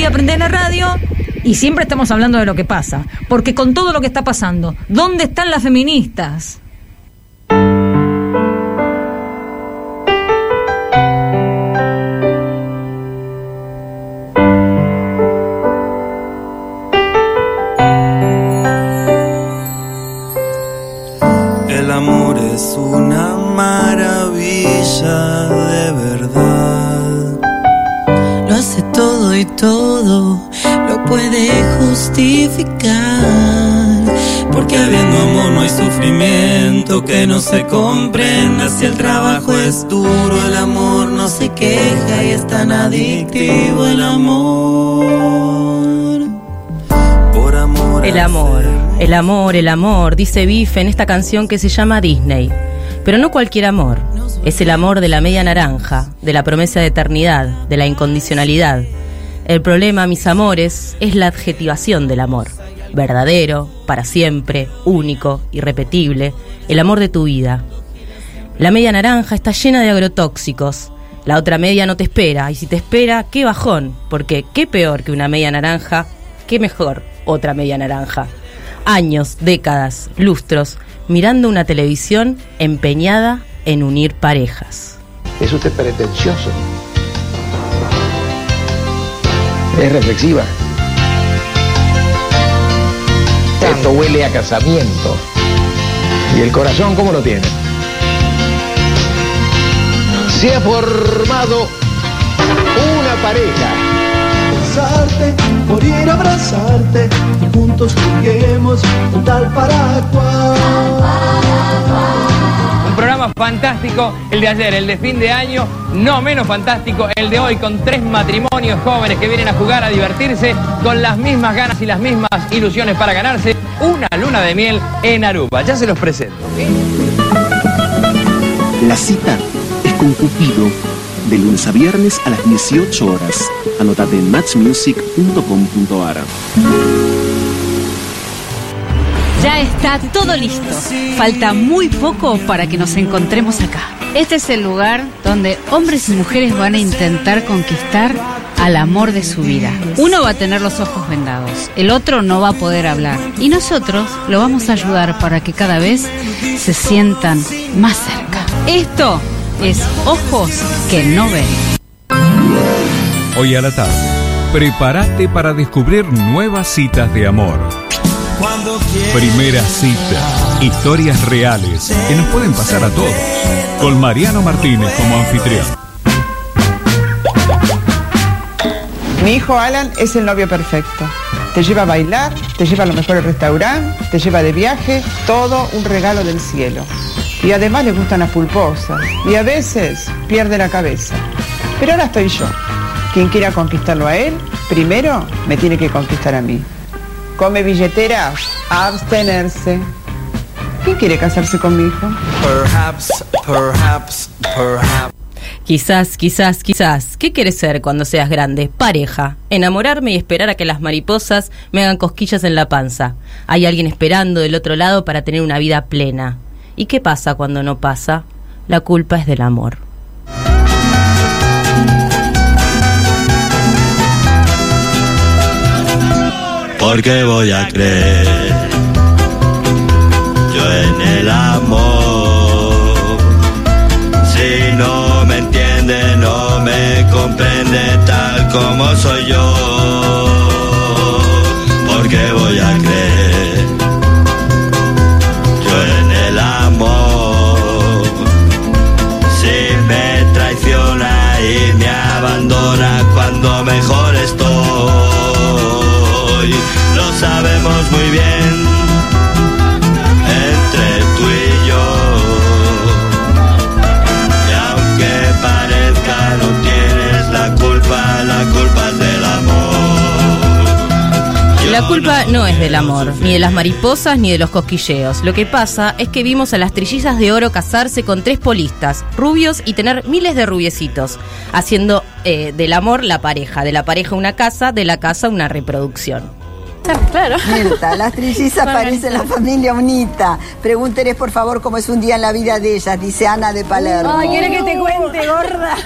día prendés la radio y siempre estamos hablando de lo que pasa. Porque con todo lo que está pasando, ¿dónde están las feministas? El amor es una maravilla todo lo puede justificar. Porque habiendo amor no hay sufrimiento que no se comprenda. Si el trabajo es duro, el amor no se queja y es tan adictivo el amor. Por amor. El amor, el amor, el amor, dice Biff en esta canción que se llama Disney. Pero no cualquier amor. Es el amor de la media naranja, de la promesa de eternidad, de la incondicionalidad. El problema, mis amores, es la adjetivación del amor. Verdadero, para siempre, único, irrepetible, el amor de tu vida. La media naranja está llena de agrotóxicos. La otra media no te espera, y si te espera, qué bajón, porque qué peor que una media naranja, qué mejor otra media naranja. Años, décadas, lustros, mirando una televisión empeñada en unir parejas. ¿Es usted pretencioso? ¿Es reflexiva? Esto huele a casamiento. ¿Y el corazón cómo lo tiene? Se ha formado una pareja. Besarte, morir abrazarte, juntos juguemos un tal para cual. Un fantástico, el de ayer, el de fin de año, no menos fantástico, el de hoy, con tres matrimonios jóvenes que vienen a jugar, a divertirse, con las mismas ganas y las mismas ilusiones para ganarse una luna de miel en Aruba. Ya se los presento. La cita es con Cupido, de lunes a viernes a las 18 horas. Anotate en matchmusic.com.ar. Ya está todo listo. Falta muy poco para que nos encontremos acá. Este es el lugar donde hombres y mujeres van a intentar conquistar al amor de su vida. Uno va a tener los ojos vendados, el otro no va a poder hablar. Y nosotros lo vamos a ayudar para que cada vez se sientan más cerca. Esto es Ojos que no ven. Hoy a la tarde, prepárate para descubrir nuevas citas de amor. Primera cita. Historias reales que nos pueden pasar a todos. Con Mariano Martínez como anfitrión. Mi hijo Alan es el novio perfecto. Te lleva a bailar, te lleva a los mejores restaurantes, te lleva de viaje, todo un regalo del cielo. Y además le gustan las pulposas. Y a veces pierde la cabeza. Pero ahora estoy yo. Quien quiera conquistarlo a él, primero me tiene que conquistar a mí. Come billetera, abstenerse. ¿Quién quiere casarse con mi hijo? Perhaps, perhaps, perhaps. Quizás, quizás, quizás. ¿Qué quieres ser cuando seas grande? Pareja. Enamorarme y esperar a que las mariposas me hagan cosquillas en la panza. Hay alguien esperando del otro lado para tener una vida plena. ¿Y qué pasa cuando no pasa? La culpa es del amor. Porque voy a creer culpa no es del amor, ni de las mariposas ni de los cosquilleos. Lo que pasa es que vimos a las trillizas de oro casarse con tres polistas, rubios y tener miles de rubiecitos, haciendo eh, del amor la pareja, de la pareja una casa, de la casa una reproducción. Claro. Mirta, las trillizas Bueno, parecen la familia unita. Pregúnteles, por favor, cómo es un día en la vida de ellas, dice Ana de Palermo. Ay, ¿quieres que te cuente, gorda?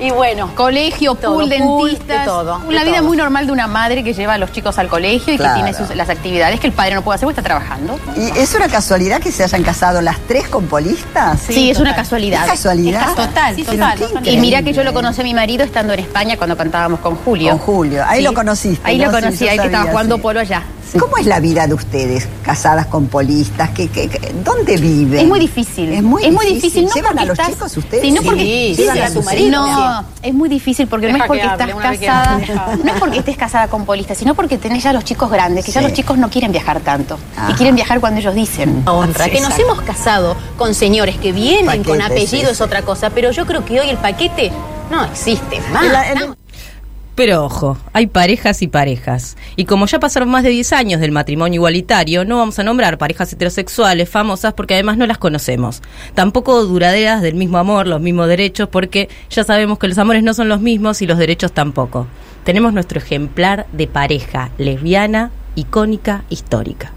Y bueno, Colegio, todo, pool, dentistas. de todo, Una vida todo. muy normal de una madre que lleva a los chicos al colegio y Claro. que tiene sus- las actividades que el padre no puede hacer porque está trabajando. ¿Y es una casualidad que se hayan casado las tres con polistas? Sí, es una casualidad. ¿Es casualidad? Es total, Sí, total. Y mira que yo lo conocí a mi marido estando en España cuando cantábamos con Julio. Con Julio. Ahí Sí. lo conociste. Ahí ¿no? lo conocí, ahí que estaba jugando sí. polo allá. ¿Cómo es la vida de ustedes, casadas con polistas? ¿Qué, qué- qué- dónde viven? Es muy difícil. Es muy difícil. no ¿Llevan porque a los estás- chicos ustedes? Sí, no porque Sí, sí, a su marido. No, es muy difícil porque no es porque que estás casada. No es porque estés casada con polistas, sino porque tenés ya los chicos grandes, que ya los chicos no quieren viajar tanto. Ajá. Y quieren viajar cuando ellos dicen. honra. Sí, que nos hemos casado con señores que vienen con apellido sí, es otra cosa, pero yo creo que hoy el paquete no existe más. La- ¿no? Pero ojo, hay parejas y parejas. Y como ya pasaron más de 10 años del matrimonio igualitario, no vamos a nombrar parejas heterosexuales famosas porque además no las conocemos. Tampoco duraderas del mismo amor, los mismos derechos, porque ya sabemos que los amores no son los mismos y los derechos tampoco. Tenemos nuestro ejemplar de pareja lesbiana, icónica, histórica.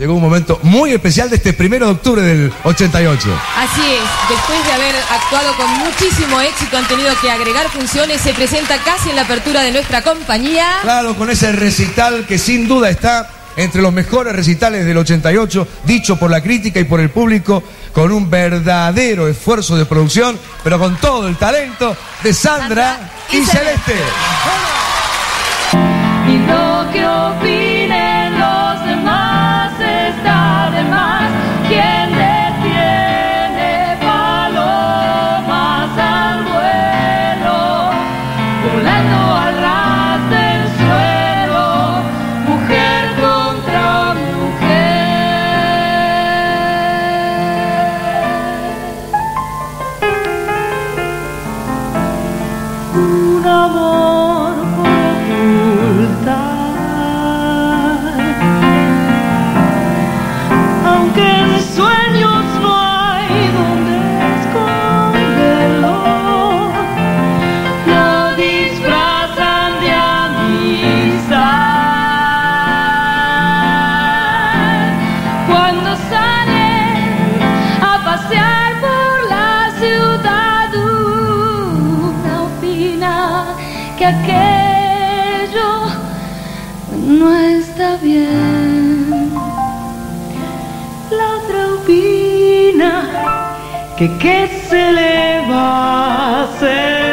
Llegó un momento muy especial de este primero de octubre del 88. Así es, después de haber actuado con muchísimo éxito, han tenido que agregar funciones, se presenta casi en la apertura de nuestra compañía. Claro, con ese recital que sin duda está entre los mejores recitales del 88, dicho por la crítica y por el público, con un verdadero esfuerzo de producción, pero con todo el talento de Sandra y Celeste. Y volando que qué se le va a hacer.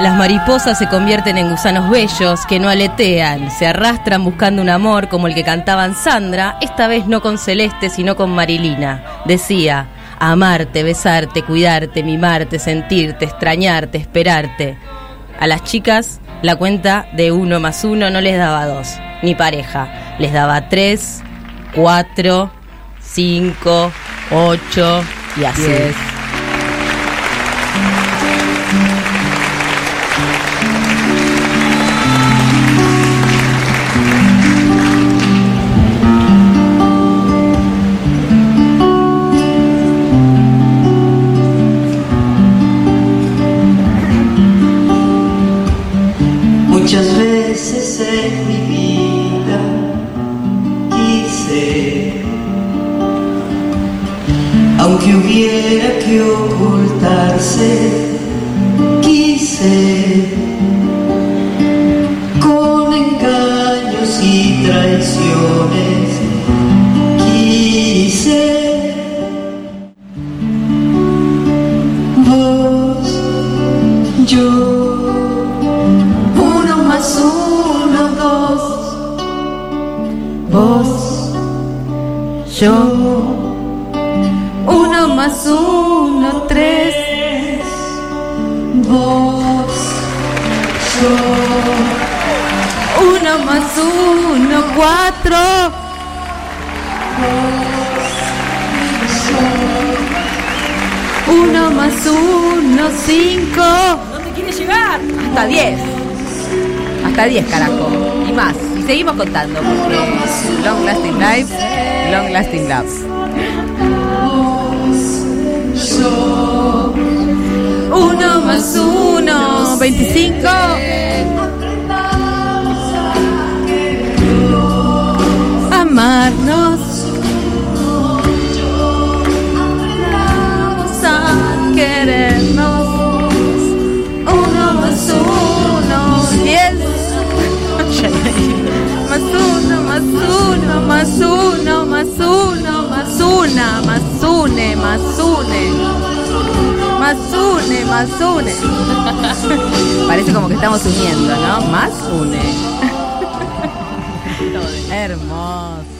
Las mariposas se convierten en gusanos bellos que no aletean, se arrastran buscando un amor como el que cantaban Sandra, esta vez no con Celeste, sino con Marilina. Decía, amarte, besarte, cuidarte, mimarte, sentirte, extrañarte, esperarte. A las chicas la cuenta de uno más uno no les daba dos, ni pareja. Les daba tres, cuatro, cinco, ocho y así. Quise, con engaños y traiciones, quise. Vos, yo. Uno más uno, dos. Vos, yo. Uno más uno, cinco. ¿Dónde quiere llegar? Hasta 10. Hasta 10, carajo. Y más. Y seguimos contando porque Long Lasting Lives, Long Lasting Loves. Uno más uno, 25. Más uno, más uno, más uno, más uno, más una, más une, más une. Más une, más une. Parece como que estamos uniendo, ¿no? Más une. Hermoso.